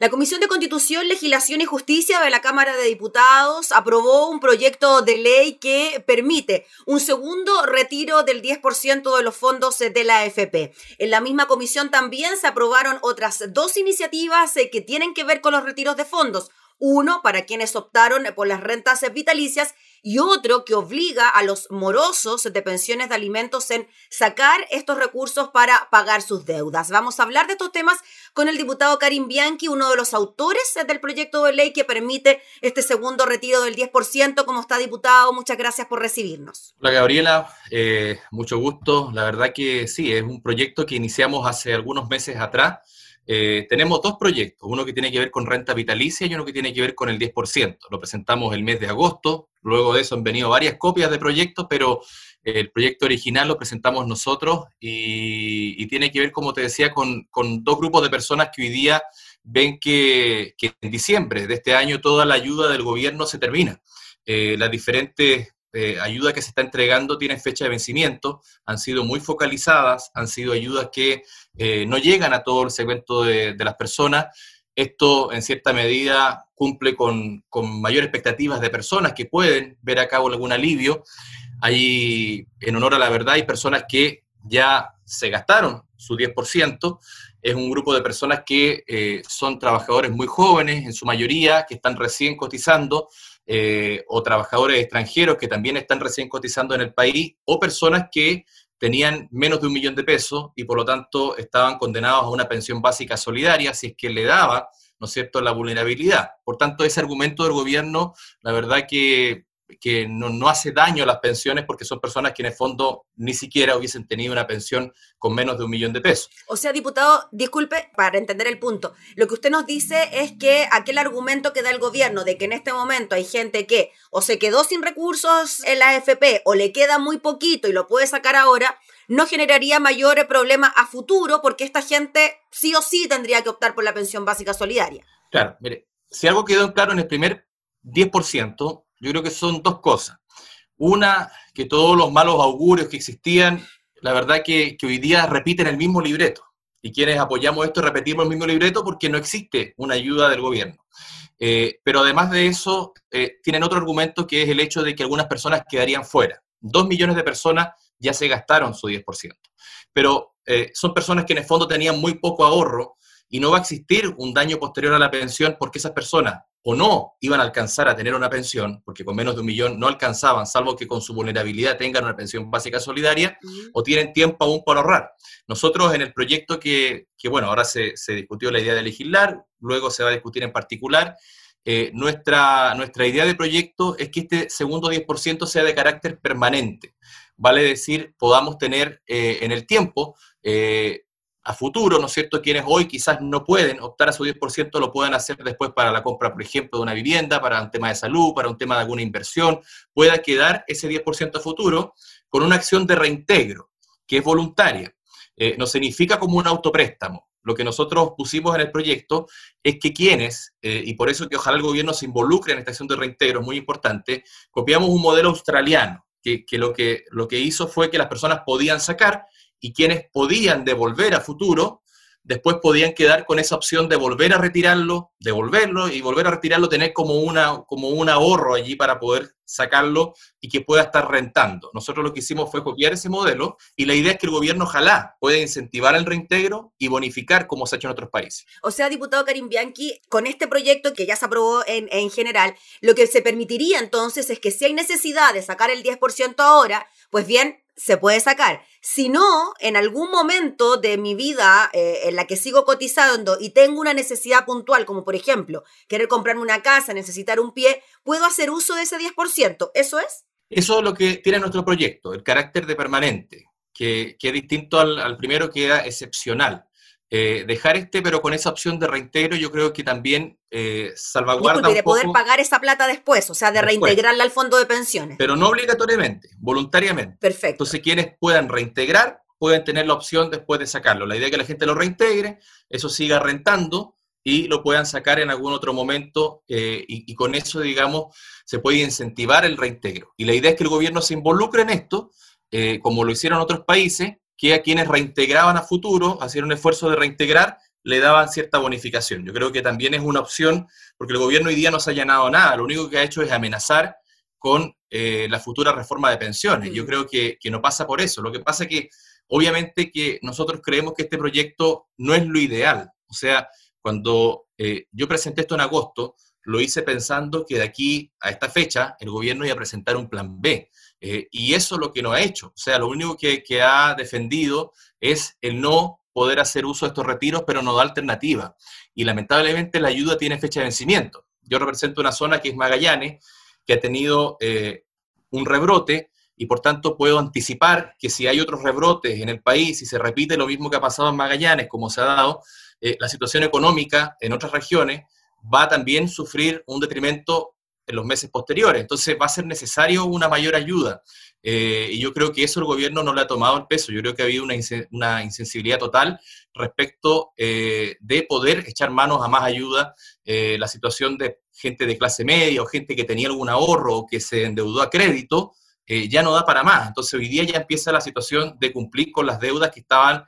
La Comisión de Constitución, Legislación y Justicia de la Cámara de Diputados aprobó un proyecto de ley que permite un segundo retiro del 10% de los fondos de la AFP. En la misma comisión también se aprobaron otras dos iniciativas eh, que tienen que ver con los retiros de fondos. Uno para quienes optaron por las rentas vitalicias y otro que obliga a los morosos de pensiones de alimentos en sacar estos recursos para pagar sus deudas. Vamos a hablar de estos temas con el diputado Karim Bianchi, uno de los autores del proyecto de ley que permite este segundo retiro del 10%. ¿Cómo está, diputado? Muchas gracias por recibirnos. Hola, Gabriela. Eh, mucho gusto. La verdad que sí, es un proyecto que iniciamos hace algunos meses atrás eh, tenemos dos proyectos, uno que tiene que ver con renta vitalicia y uno que tiene que ver con el 10%. Lo presentamos el mes de agosto, luego de eso han venido varias copias de proyectos, pero el proyecto original lo presentamos nosotros y, tiene que ver, como te decía, con, dos grupos de personas que hoy día ven que, en diciembre de este año toda la ayuda del gobierno se termina. Eh, las diferentes eh, ayudas que se está entregando tienen fecha de vencimiento, han sido muy focalizadas, han sido ayudas que eh, no llegan a todo el segmento de, las personas. Esto, en cierta medida, cumple con, con mayores expectativas de personas que pueden ver a cabo algún alivio. Hay, en honor a la verdad, hay personas que ya se gastaron su 10%. Es un grupo de personas que eh, son trabajadores muy jóvenes, en su mayoría, que están recién cotizando, eh, o trabajadores extranjeros que también están recién cotizando en el país, o personas que tenían menos de un millón de pesos y por lo tanto estaban condenados a una pensión básica solidaria si es que le daba, ¿no es cierto?, la vulnerabilidad. Por tanto, ese argumento del gobierno, la verdad que que no, hace daño a las pensiones porque son personas que en el fondo ni siquiera hubiesen tenido una pensión con menos de un millón de pesos. O sea, diputado, disculpe para entender el punto. Lo que usted nos dice es que aquel argumento que da el gobierno de que en este momento hay gente que o se quedó sin recursos en la AFP o le queda muy poquito y lo puede sacar ahora, no generaría mayor problema a futuro porque esta gente sí o sí tendría que optar por la pensión básica solidaria. Claro, mire, si algo quedó claro en el primer 10%, yo creo que son dos cosas. Una, que todos los malos augurios que existían, la verdad que, hoy día repiten el mismo libreto. Y quienes apoyamos esto repetimos el mismo libreto porque no existe una ayuda del gobierno. Eh, pero además de eso, eh, tienen otro argumento que es el hecho de que algunas personas quedarían fuera. Dos millones de personas ya se gastaron su 10%. Pero eh, son personas que en el fondo tenían muy poco ahorro y no va a existir un daño posterior a la pensión porque esas personas o no iban a alcanzar a tener una pensión, porque con menos de un millón no alcanzaban, salvo que con su vulnerabilidad tengan una pensión básica solidaria, o tienen tiempo aún para ahorrar. Nosotros en el proyecto que, bueno, ahora se, discutió la idea de legislar, luego se va a discutir en particular, eh, nuestra, nuestra idea de proyecto es que este segundo 10% sea de carácter permanente, vale decir, podamos tener eh, en el tiempo eh, a futuro, ¿no es cierto?, quienes hoy quizás no pueden optar a su 10%, lo puedan hacer después para la compra, por ejemplo, de una vivienda, para un tema de salud, para un tema de alguna inversión, pueda quedar ese 10% a futuro con una acción de reintegro, que es voluntaria. Eh, no significa como un autopréstamo. Lo que nosotros pusimos en el proyecto es que quienes, eh, y por eso que ojalá el gobierno se involucre en esta acción de reintegro, es muy importante, copiamos un modelo australiano, que, que, lo, que lo que hizo fue que las personas podían sacar y quienes podían devolver a futuro, después podían quedar con esa opción de volver a retirarlo, devolverlo y volver a retirarlo, tener como, una, como un ahorro allí para poder sacarlo y que pueda estar rentando. Nosotros lo que hicimos fue copiar ese modelo y la idea es que el gobierno ojalá pueda incentivar el reintegro y bonificar como se ha hecho en otros países. O sea, diputado Karim Bianchi, con este proyecto que ya se aprobó en, en general, lo que se permitiría entonces es que si hay necesidad de sacar el 10% ahora, pues bien, se puede sacar. Si no, en algún momento de mi vida eh, en la que sigo cotizando y tengo una necesidad puntual, como por ejemplo, querer comprarme una casa, necesitar un pie, puedo hacer uso de ese 10%. ¿Eso es? Eso es lo que tiene nuestro proyecto, el carácter de permanente, que, que es distinto al, al primero que era excepcional. Eh, dejar este, pero con esa opción de reintegro, yo creo que también eh, salvaguarda. de poder pagar esa plata después, o sea, de reintegrarla al fondo de pensiones. Pero no obligatoriamente, voluntariamente. Perfecto. Entonces, quienes puedan reintegrar, pueden tener la opción después de sacarlo. La idea es que la gente lo reintegre, eso siga rentando y lo puedan sacar en algún otro momento eh, y, y, con eso, digamos, se puede incentivar el reintegro. Y la idea es que el gobierno se involucre en esto, como lo hicieron otros países, que a quienes reintegraban a futuro, hacían un esfuerzo de reintegrar, le daban cierta bonificación. Yo creo que también es una opción, porque el gobierno hoy día no se ha llenado nada, lo único que ha hecho es amenazar con eh, la futura reforma de pensiones. Yo creo que, que, no pasa por eso. Lo que pasa es que obviamente que nosotros creemos que este proyecto no es lo ideal. O sea, cuando eh, yo presenté esto en agosto, lo hice pensando que de aquí a esta fecha el gobierno iba a presentar un plan B. Eh, y eso es lo que no ha hecho. O sea, lo único que, ha defendido es el no poder hacer uso de estos retiros, pero no da alternativa. Y lamentablemente la ayuda tiene fecha de vencimiento. Yo represento una zona que es Magallanes, que ha tenido eh, un rebrote y por tanto puedo anticipar que si hay otros rebrotes en el país y se repite lo mismo que ha pasado en Magallanes, como se ha dado, eh, la situación económica en otras regiones va a también sufrir un detrimento en los meses posteriores. Entonces va a ser necesario una mayor ayuda. Eh, y yo creo que eso el gobierno no le ha tomado el peso. Yo creo que ha habido una, una insensibilidad total respecto eh, de poder echar manos a más ayuda. Eh, la situación de gente de clase media o gente que tenía algún ahorro o que se endeudó a crédito ya no da para más. Entonces hoy día ya empieza la situación de cumplir con las deudas que estaban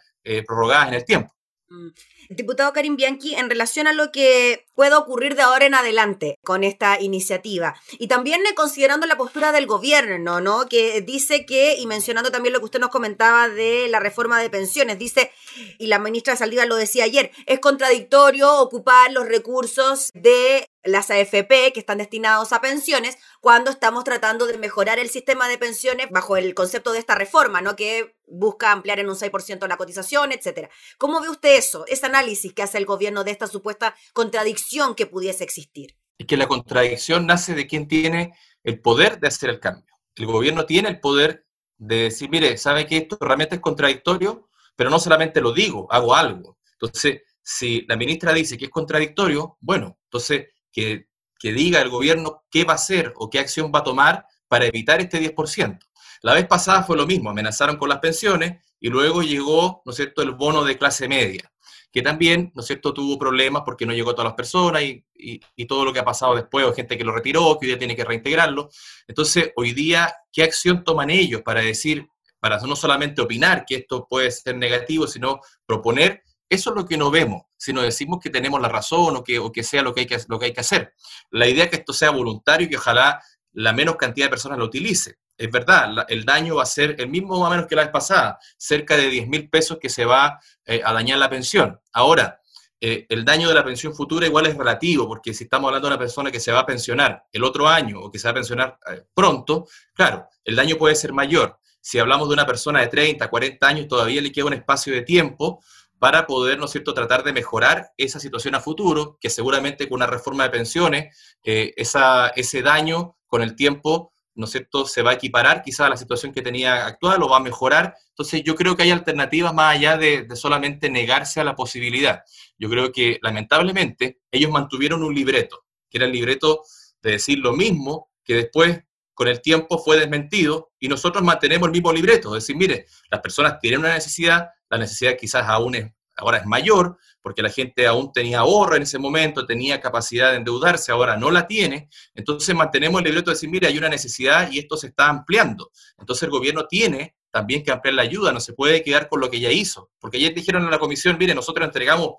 prorrogadas en el tiempo. Mm. Diputado Karim Bianchi, en relación a lo que pueda ocurrir de ahora en adelante con esta iniciativa, y también considerando la postura del gobierno, ¿no? Que dice que, y mencionando también lo que usted nos comentaba de la reforma de pensiones, dice, y la ministra Saldívar lo decía ayer, es contradictorio ocupar los recursos de las AFP que están destinados a pensiones cuando estamos tratando de mejorar el sistema de pensiones bajo el concepto de esta reforma, ¿no? Que busca ampliar en un 6% la cotización, etcétera. ¿Cómo ve usted eso, ese análisis que hace el gobierno de esta supuesta contradicción que pudiese existir? Es que la contradicción nace de quien tiene el poder de hacer el cambio. El gobierno tiene el poder de decir, mire, ¿sabe que esto realmente es contradictorio? Pero no solamente lo digo, hago algo. Entonces, si la ministra dice que es contradictorio, bueno, entonces que, diga el gobierno qué va a hacer o qué acción va a tomar para evitar este 10%. La vez pasada fue lo mismo, amenazaron con las pensiones y luego llegó, ¿no es cierto?, el bono de clase media, que también, ¿no es cierto?, tuvo problemas porque no llegó a todas las personas y, y, todo lo que ha pasado después, o gente que lo retiró, que hoy día tiene que reintegrarlo. Entonces, hoy día, ¿qué acción toman ellos para decir, para no solamente opinar que esto puede ser negativo, sino proponer eso es lo que no vemos, si no decimos que tenemos la razón o que, o que sea lo que, hay que, lo que hay que hacer. La idea es que esto sea voluntario y que ojalá la menos cantidad de personas lo utilice. Es verdad, el daño va a ser el mismo o menos que la vez pasada, cerca de 10 mil pesos que se va eh, a dañar la pensión. Ahora, eh, el daño de la pensión futura igual es relativo, porque si estamos hablando de una persona que se va a pensionar el otro año o que se va a pensionar eh, pronto, claro, el daño puede ser mayor. Si hablamos de una persona de 30, 40 años, todavía le queda un espacio de tiempo para poder, ¿no es cierto?, tratar de mejorar esa situación a futuro, que seguramente con una reforma de pensiones, eh, ese daño con el tiempo, ¿no es cierto?, se va a equiparar quizás a la situación que tenía actual o va a mejorar. Entonces yo creo que hay alternativas más allá de, de solamente negarse a la posibilidad. Yo creo que lamentablemente ellos mantuvieron un libreto, que era el libreto de decir lo mismo, que después con el tiempo fue desmentido y nosotros mantenemos el mismo libreto, es decir, mire, las personas tienen una necesidad, la necesidad quizás aún es, ahora es mayor, porque la gente aún tenía ahorro en ese momento, tenía capacidad de endeudarse, ahora no la tiene, entonces mantenemos el libreto de decir, mire, hay una necesidad y esto se está ampliando. Entonces el gobierno tiene también que ampliar la ayuda, no se puede quedar con lo que ya hizo, porque ayer dijeron en la comisión, mire, nosotros entregamos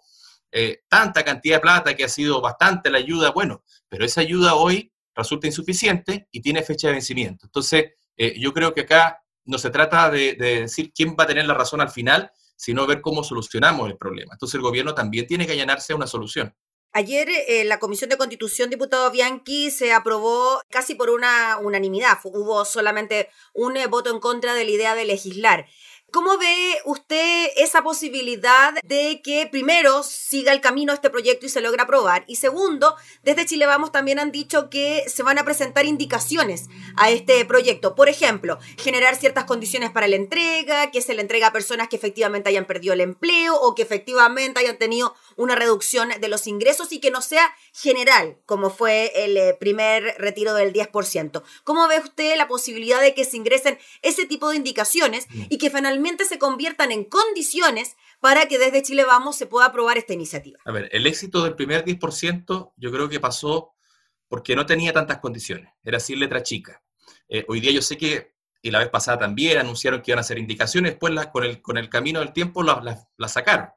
eh, tanta cantidad de plata que ha sido bastante la ayuda, bueno, pero esa ayuda hoy resulta insuficiente y tiene fecha de vencimiento. Entonces, eh, yo creo que acá no se trata de, decir quién va a tener la razón al final, sino ver cómo solucionamos el problema. Entonces el gobierno también tiene que allanarse a una solución. Ayer eh, la Comisión de Constitución, diputado Bianchi, se aprobó casi por una unanimidad. Hubo solamente un eh, voto en contra de la idea de legislar. ¿Cómo ve usted esa posibilidad de que primero siga el camino este proyecto y se logre aprobar? Y segundo, desde Chile Vamos también han dicho que se van a presentar indicaciones a este proyecto. Por ejemplo, generar ciertas condiciones para la entrega, que se le entrega a personas que efectivamente hayan perdido el empleo o que efectivamente hayan tenido una reducción de los ingresos y que no sea general, como fue el eh, primer retiro del 10%. ¿Cómo ve usted la posibilidad de que se ingresen ese tipo de indicaciones y que finalmente se conviertan en condiciones para que desde Chile Vamos se pueda aprobar esta iniciativa. A ver, el éxito del primer 10% yo creo que pasó porque no tenía tantas condiciones, era sin letra chica. Eh, hoy día yo sé que, y la vez pasada también anunciaron que iban a hacer indicaciones, después con, el, con el camino del tiempo las la, sacaron.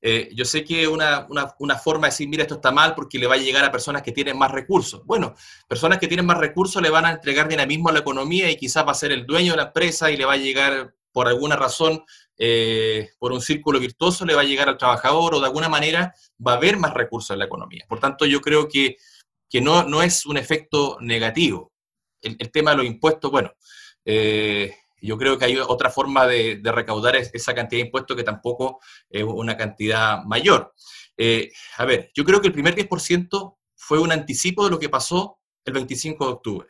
eh, yo sé que una, una, forma de decir, mira, esto está mal porque le va a llegar a personas que tienen más recursos. Bueno, personas que tienen más recursos le van a entregar dinamismo a la economía y quizás va a ser el dueño de la empresa y le va a llegar por alguna razón, eh, por un círculo virtuoso, le va a llegar al trabajador o de alguna manera va a haber más recursos en la economía. Por tanto, yo creo que, que no, no es un efecto negativo. El, tema de los impuestos, bueno, eh, yo creo que hay otra forma de, recaudar esa cantidad de impuestos que tampoco es una cantidad mayor. Eh, a ver, yo creo que el primer 10% fue un anticipo de lo que pasó el 25 de octubre,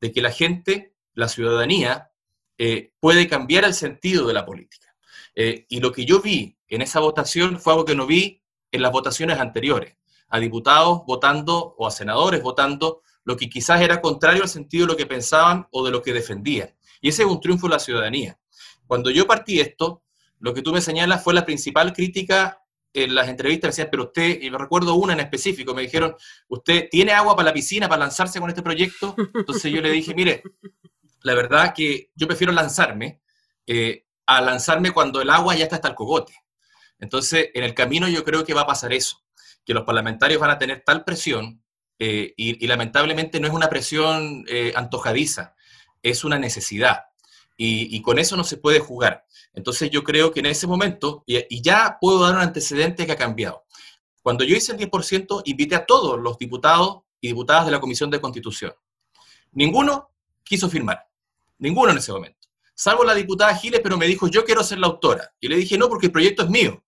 de que la gente, la ciudadanía, eh, puede cambiar el sentido de la política. Eh, y lo que yo vi en esa votación fue algo que no vi en las votaciones anteriores, a diputados votando o a senadores votando lo que quizás era contrario al sentido de lo que pensaban o de lo que defendían. Y ese es un triunfo de la ciudadanía. Cuando yo partí esto, lo que tú me señalas fue la principal crítica en las entrevistas. Me decían, pero usted, y me recuerdo una en específico, me dijeron, ¿usted tiene agua para la piscina para lanzarse con este proyecto? Entonces yo le dije, mire, la verdad que yo prefiero lanzarme eh, a lanzarme cuando el agua ya está hasta el cogote. Entonces, en el camino yo creo que va a pasar eso, que los parlamentarios van a tener tal presión, eh, y, lamentablemente no es una presión eh, antojadiza, es una necesidad. Y, con eso no se puede jugar. Entonces yo creo que en ese momento, y, ya puedo dar un antecedente que ha cambiado. Cuando yo hice el 10%, invité a todos los diputados y diputadas de la Comisión de Constitución. Ninguno quiso firmar. Ninguno en ese momento. Salvo la diputada Giles, pero me dijo, yo quiero ser la autora. Y le dije, no, porque el proyecto es mío.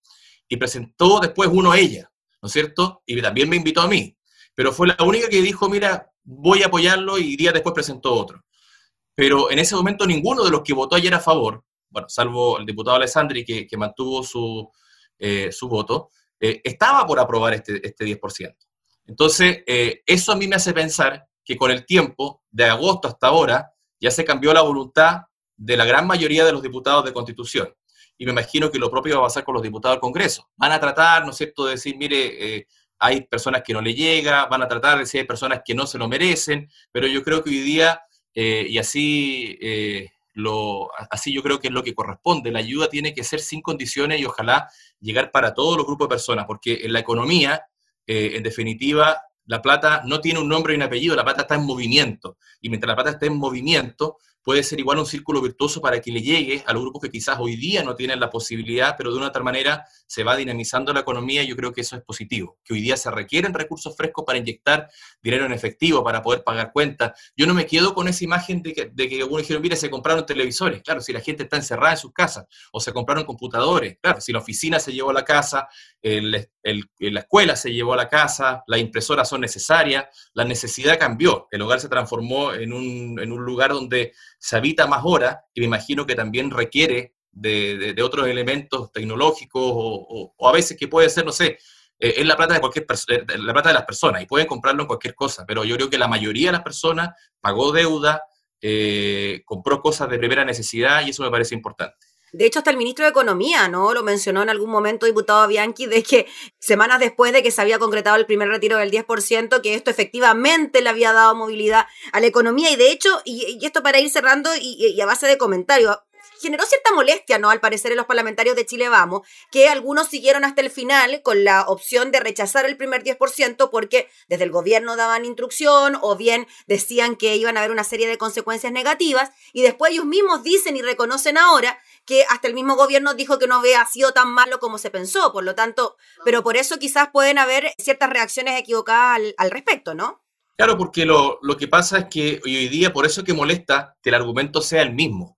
Y presentó después uno a ella, ¿no es cierto? Y también me invitó a mí. Pero fue la única que dijo, mira, voy a apoyarlo y días después presentó otro pero en ese momento ninguno de los que votó ayer a favor, bueno, salvo el diputado Alessandri que, que mantuvo su, eh, su voto, eh, estaba por aprobar este, este 10%. Entonces, eh, eso a mí me hace pensar que con el tiempo, de agosto hasta ahora, ya se cambió la voluntad de la gran mayoría de los diputados de Constitución. Y me imagino que lo propio va a pasar con los diputados del Congreso. Van a tratar, ¿no es cierto?, de decir, mire, hay personas que no le llega, van a tratar de decir hay personas que no se lo merecen, pero yo creo que hoy día eh, y así, eh, así yo creo que es lo que corresponde. La ayuda tiene que ser sin condiciones y ojalá llegar para todos los grupos de personas, porque en la economía, eh, en definitiva, la plata no tiene un nombre y un apellido, la plata está en movimiento. Y mientras la plata esté en movimiento, puede ser igual un círculo virtuoso para que le llegue a los grupos que quizás hoy día no tienen la posibilidad, pero de una tal manera se va dinamizando la economía y yo creo que eso es positivo, que hoy día se requieren recursos frescos para inyectar dinero en efectivo, para poder pagar cuentas. Yo no me quedo con esa imagen de que, de que algunos dijeron, mire, se compraron televisores. Claro, si la gente está encerrada en sus casas, o se compraron computadores. Claro, si la oficina se llevó a la casa, la escuela se llevó a la casa, las impresoras son necesarias, la necesidad cambió. El hogar se transformó en un, en un lugar donde se habita más horas y me imagino que también requiere de, otros elementos tecnológicos o, a veces que puede ser, no sé, eh, es la plata de cualquier eh, la plata de las personas y pueden comprarlo en cualquier cosa, pero yo creo que la mayoría de las personas pagó deuda, eh, compró cosas de primera necesidad y eso me parece importante. De hecho, hasta el ministro de Economía, ¿no? Lo mencionó en algún momento diputado Bianchi, de que semanas después de que se había concretado el primer retiro del 10%, que esto efectivamente le había dado movilidad a la economía. Y de hecho, y, esto para ir cerrando y, a base de comentarios, generó cierta molestia, ¿no? Al parecer en los parlamentarios de Chile Vamos, que algunos siguieron hasta el final con la opción de rechazar el primer 10% porque desde el gobierno daban instrucción o bien decían que iban a haber una serie de consecuencias negativas y después ellos mismos dicen y reconocen ahora que hasta el mismo gobierno dijo que no había sido tan malo como se pensó, por lo tanto, pero por eso quizás pueden haber ciertas reacciones equivocadas al, respecto, ¿no? Claro, porque lo, lo, que pasa es que hoy día, por eso es que molesta que el argumento sea el mismo.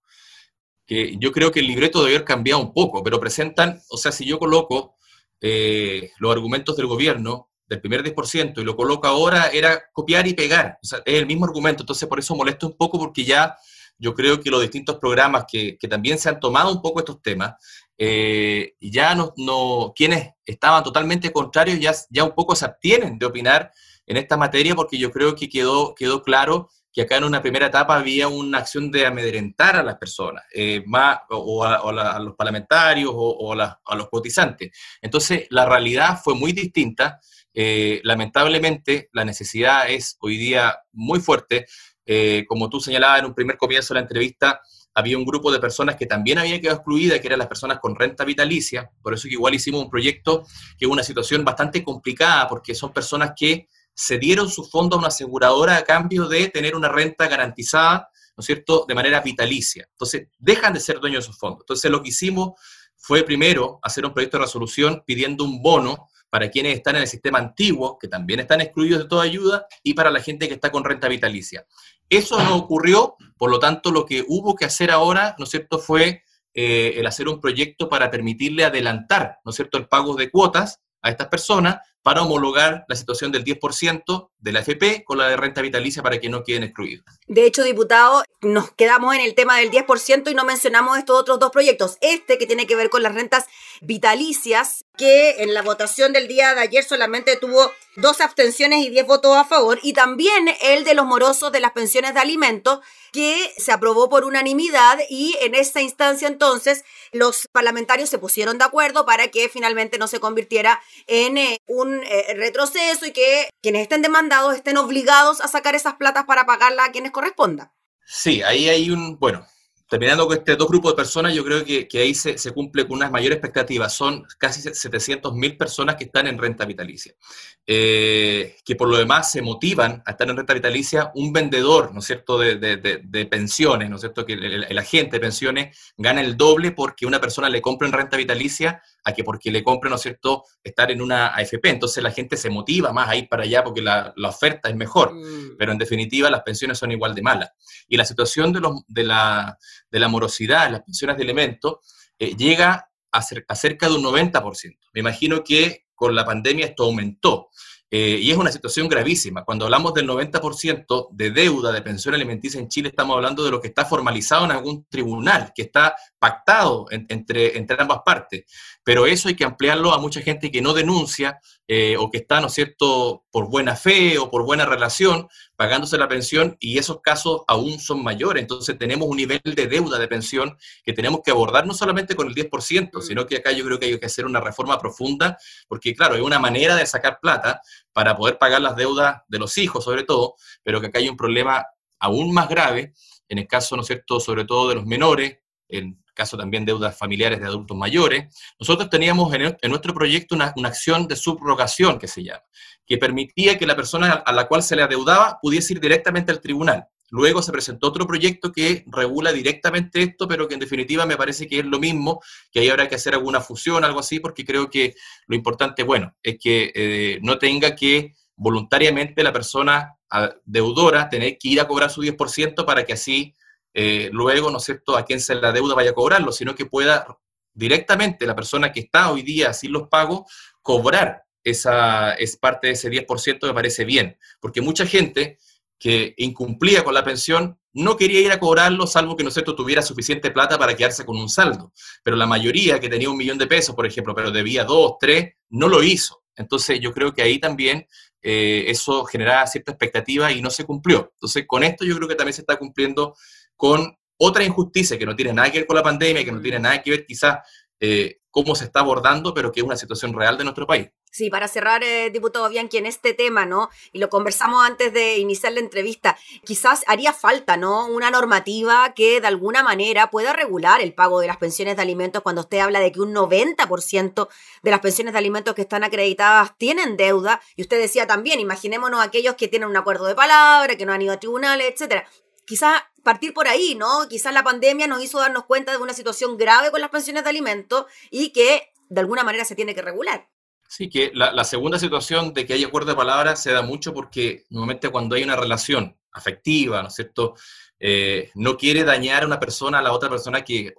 Que yo creo que el libreto debe haber cambiado un poco, pero presentan, o sea, si yo coloco eh, los argumentos del gobierno del primer 10% y lo coloco ahora, era copiar y pegar. O sea, es el mismo argumento, entonces por eso molesta un poco porque ya yo creo que los distintos programas que, también se han tomado un poco estos temas, eh, ya no, quienes estaban totalmente contrarios ya, ya un poco se abstienen de opinar en esta materia porque yo creo que quedó, quedó claro que acá en una primera etapa había una acción de amedrentar a las personas, eh, más, o, a, los parlamentarios o, a, los cotizantes. Entonces, la realidad fue muy distinta. Eh, lamentablemente, la necesidad es hoy día muy fuerte. Eh, como tú señalabas en un primer comienzo de la entrevista, había un grupo de personas que también había quedado excluida, que eran las personas con renta vitalicia, por eso que igual hicimos un proyecto que es una situación bastante complicada, porque son personas que cedieron su fondo a una aseguradora a cambio de tener una renta garantizada, ¿no es cierto?, de manera vitalicia. Entonces, dejan de ser dueños de sus fondos. Entonces, lo que hicimos fue primero hacer un proyecto de resolución pidiendo un bono para quienes están en el sistema antiguo, que también están excluidos de toda ayuda, y para la gente que está con renta vitalicia. Eso no ocurrió, por lo tanto, lo que hubo que hacer ahora, ¿no es cierto?, fue eh, el hacer un proyecto para permitirle adelantar, ¿no es cierto?, el pago de cuotas a estas personas para homologar la situación del 10% de la FP con la de renta vitalicia para que no queden excluidos. De hecho, diputado, nos quedamos en el tema del 10% y no mencionamos estos otros dos proyectos. Este que tiene que ver con las rentas vitalicias, que en la votación del día de ayer solamente tuvo dos abstenciones y diez votos a favor, y también el de los morosos de las pensiones de alimentos, que se aprobó por unanimidad y en esta instancia entonces los parlamentarios se pusieron de acuerdo para que finalmente no se convirtiera en eh, eh, retroceso y que quienes estén demandados estén obligados a sacar esas platas para pagarla a quienes corresponda. Sí, ahí hay un, bueno, terminando con este dos grupos de personas, yo creo que, ahí se, cumple con unas mayores expectativas. Son casi 700.000 personas que están en renta vitalicia, eh, que por lo demás se motivan a estar en renta vitalicia. Un vendedor, ¿no es cierto?, de, pensiones, ¿no es cierto?, que el, agente de pensiones gana el doble porque una persona le compra en renta vitalicia a que porque le compre, ¿no es cierto?, estar en una AFP. Entonces la gente se motiva más a ir para allá porque la, oferta es mejor. Mm. Pero en definitiva las pensiones son igual de malas. Y la situación de, los, de la de la morosidad en las pensiones de elementos eh, llega a, a, cerca de un 90%. Me imagino que con la pandemia esto aumentó. Eh, y es una situación gravísima. Cuando hablamos del 90% de deuda de pensión alimenticia en Chile, estamos hablando de lo que está formalizado en algún tribunal, que está pactado entre, entre ambas partes. Pero eso hay que ampliarlo a mucha gente que no denuncia eh, o que está, ¿no es cierto?, por buena fe o por buena relación, pagándose la pensión y esos casos aún son mayores. Entonces tenemos un nivel de deuda de pensión que tenemos que abordar no solamente con el 10%, mm. sino que acá yo creo que hay que hacer una reforma profunda, porque claro, hay una manera de sacar plata para poder pagar las deudas de los hijos sobre todo, pero que acá hay un problema aún más grave, en el caso, ¿no es cierto?, sobre todo de los menores, en caso también deudas familiares de adultos mayores. Nosotros teníamos en, nuestro proyecto una, acción de subrogación que se llama, que permitía que la persona a la cual se le adeudaba pudiese ir directamente al tribunal. Luego se presentó otro proyecto que regula directamente esto, pero que en definitiva me parece que es lo mismo, que ahí habrá que hacer alguna fusión, algo así, porque creo que lo importante, bueno, es que eh, no tenga que voluntariamente la persona deudora tener que ir a cobrar su 10% para que así eh, luego, ¿no es cierto?, a quien se la deuda vaya a cobrarlo, sino que pueda directamente la persona que está hoy día sin los pagos cobrar esa es parte de ese 10% me parece bien, porque mucha gente que incumplía con la pensión no quería ir a cobrarlo, salvo que no sé, tuviera suficiente plata para quedarse con un saldo. Pero la mayoría que tenía un millón de pesos, por ejemplo, pero debía dos, tres, no lo hizo. Entonces yo creo que ahí también eh, eso generaba cierta expectativa y no se cumplió. Entonces con esto yo creo que también se está cumpliendo con otra injusticia que no tiene nada que ver con la pandemia, que no tiene nada que ver quizás eh, cómo se está abordando, pero que es una situación real de nuestro país. Sí, para cerrar, eh, diputado Bianchi, en este tema, ¿no? Y lo conversamos antes de iniciar la entrevista, quizás haría falta, ¿no? Una normativa que de alguna manera pueda regular el pago de las pensiones de alimentos cuando usted habla de que un 90% de las pensiones de alimentos que están acreditadas tienen deuda. Y usted decía también, imaginémonos aquellos que tienen un acuerdo de palabra, que no han ido a tribunales, etcétera. Quizás partir por ahí, ¿no? Quizás la pandemia nos hizo darnos cuenta de una situación grave con las pensiones de alimentos y que de alguna manera se tiene que regular. Sí, que la, segunda situación de que hay acuerdo de palabras se da mucho porque normalmente cuando hay una relación afectiva, ¿no es cierto? Eh, no quiere dañar a una persona a la otra persona que,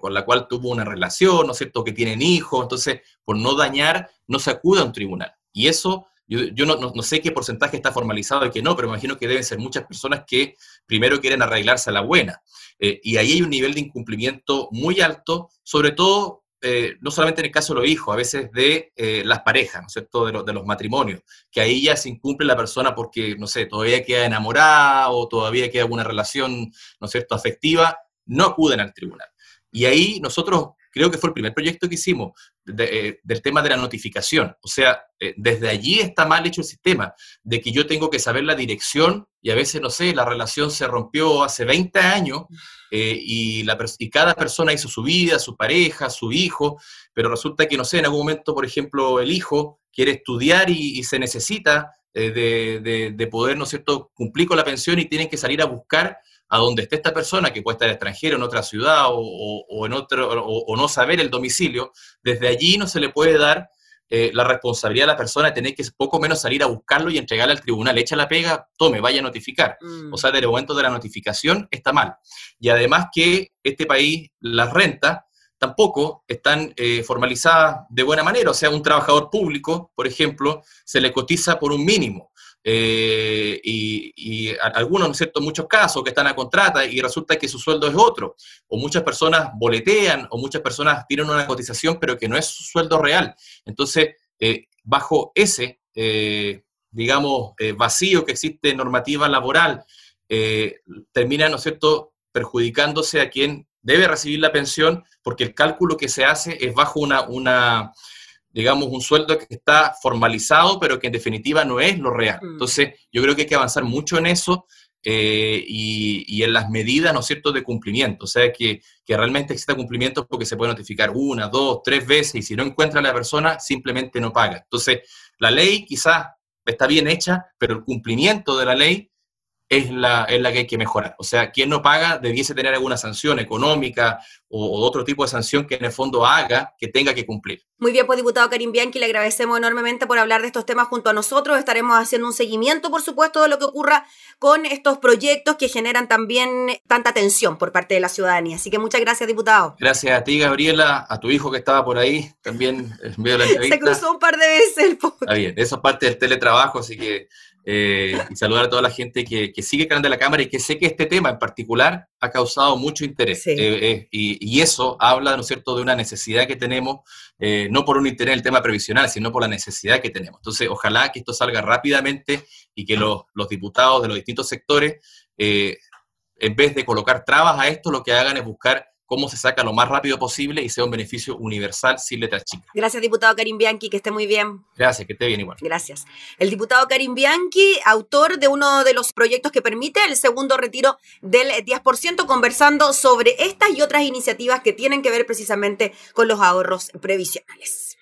con la cual tuvo una relación, ¿no es cierto? Que tienen hijos, entonces por no dañar no se acude a un tribunal. Y eso yo, no, sé qué porcentaje está formalizado y qué no, pero me imagino que deben ser muchas personas que primero quieren arreglarse a la buena. Eh, y ahí hay un nivel de incumplimiento muy alto, sobre todo, eh, no solamente en el caso de los hijos, a veces de eh, las parejas, ¿no es cierto?, de, de, los matrimonios, que ahí ya se incumple la persona porque, no sé, todavía queda enamorada o todavía queda alguna relación, ¿no es cierto?, afectiva, no acuden al tribunal. Y ahí nosotros creo que fue el primer proyecto que hicimos eh, del tema de la notificación. O sea, eh, desde allí está mal hecho el sistema, de que yo tengo que saber la dirección y a veces, no sé, la relación se rompió hace 20 años eh, y, la, cada persona hizo su vida, su pareja, su hijo, pero resulta que, no sé, en algún momento, por ejemplo, el hijo quiere estudiar y, se necesita de, poder, ¿no es cierto?, cumplir con la pensión y tienen que salir a buscar a donde esté esta persona, que puede estar extranjero, en otra ciudad o, en otro, o, no saber el domicilio, desde allí no se le puede dar eh, la responsabilidad a la persona de tener que poco menos salir a buscarlo y entregarle al tribunal. Echa la pega, tome, vaya a notificar. Mm. O sea, desde el momento de la notificación está mal. Y además que este país, las rentas, tampoco están eh, formalizadas de buena manera. O sea, un trabajador público, por ejemplo, se le cotiza por un mínimo. Eh, y, algunos, ¿no es cierto?, muchos casos que están a contrata y resulta que su sueldo es otro, o muchas personas boletean, o muchas personas tienen una cotización, pero que no es su sueldo real. Entonces, eh, bajo ese, eh, digamos, vacío que existe en normativa laboral, termina, ¿no es cierto?, perjudicándose a quien debe recibir la pensión, porque el cálculo que se hace es bajo una, una digamos, un sueldo que está formalizado, pero que en definitiva no es lo real. Mm. Entonces, yo creo que hay que avanzar mucho en eso eh, y, en las medidas, ¿no es cierto?, de cumplimiento. O sea, que, que, realmente exista cumplimiento porque se puede notificar una, dos, tres veces y si no encuentra a la persona, simplemente no paga. Entonces, la ley quizás está bien hecha, pero el cumplimiento de la ley es la, es la que hay que mejorar. O sea, quien no paga debiese tener alguna sanción económica o, otro tipo de sanción que en el fondo haga que tenga que cumplir. Muy bien, pues diputado Karim Bianchi, le agradecemos enormemente por hablar de estos temas junto a nosotros. Estaremos haciendo un seguimiento, por supuesto, de lo que ocurra con estos proyectos que generan también tanta tensión por parte de la ciudadanía. Así que muchas gracias, diputado. Gracias a ti, Gabriela, a tu hijo que estaba por ahí también en medio de la entrevista. Se cruzó un par de veces el Está bien, eso es parte del teletrabajo, así que eh, y saludar a toda la gente que, sigue el canal de la Cámara y que sé que este tema en particular ha causado mucho interés. Eh, eh, y, eso habla, ¿no es cierto?, de una necesidad que tenemos, no por un interés en el tema previsional, sino por la necesidad que tenemos. Entonces, ojalá que esto salga rápidamente y que los, los diputados de los distintos sectores, en vez de colocar trabas a esto, lo que hagan es buscar cómo se saca lo más rápido posible y sea un beneficio universal sin letras chicas. Gracias, diputado Karim Bianchi, que esté muy bien. Gracias, que esté bien igual. Gracias. El diputado Karim Bianchi, autor de uno de los proyectos que permite el segundo retiro del 10%, conversando sobre estas y otras iniciativas que tienen que ver precisamente con los ahorros previsionales.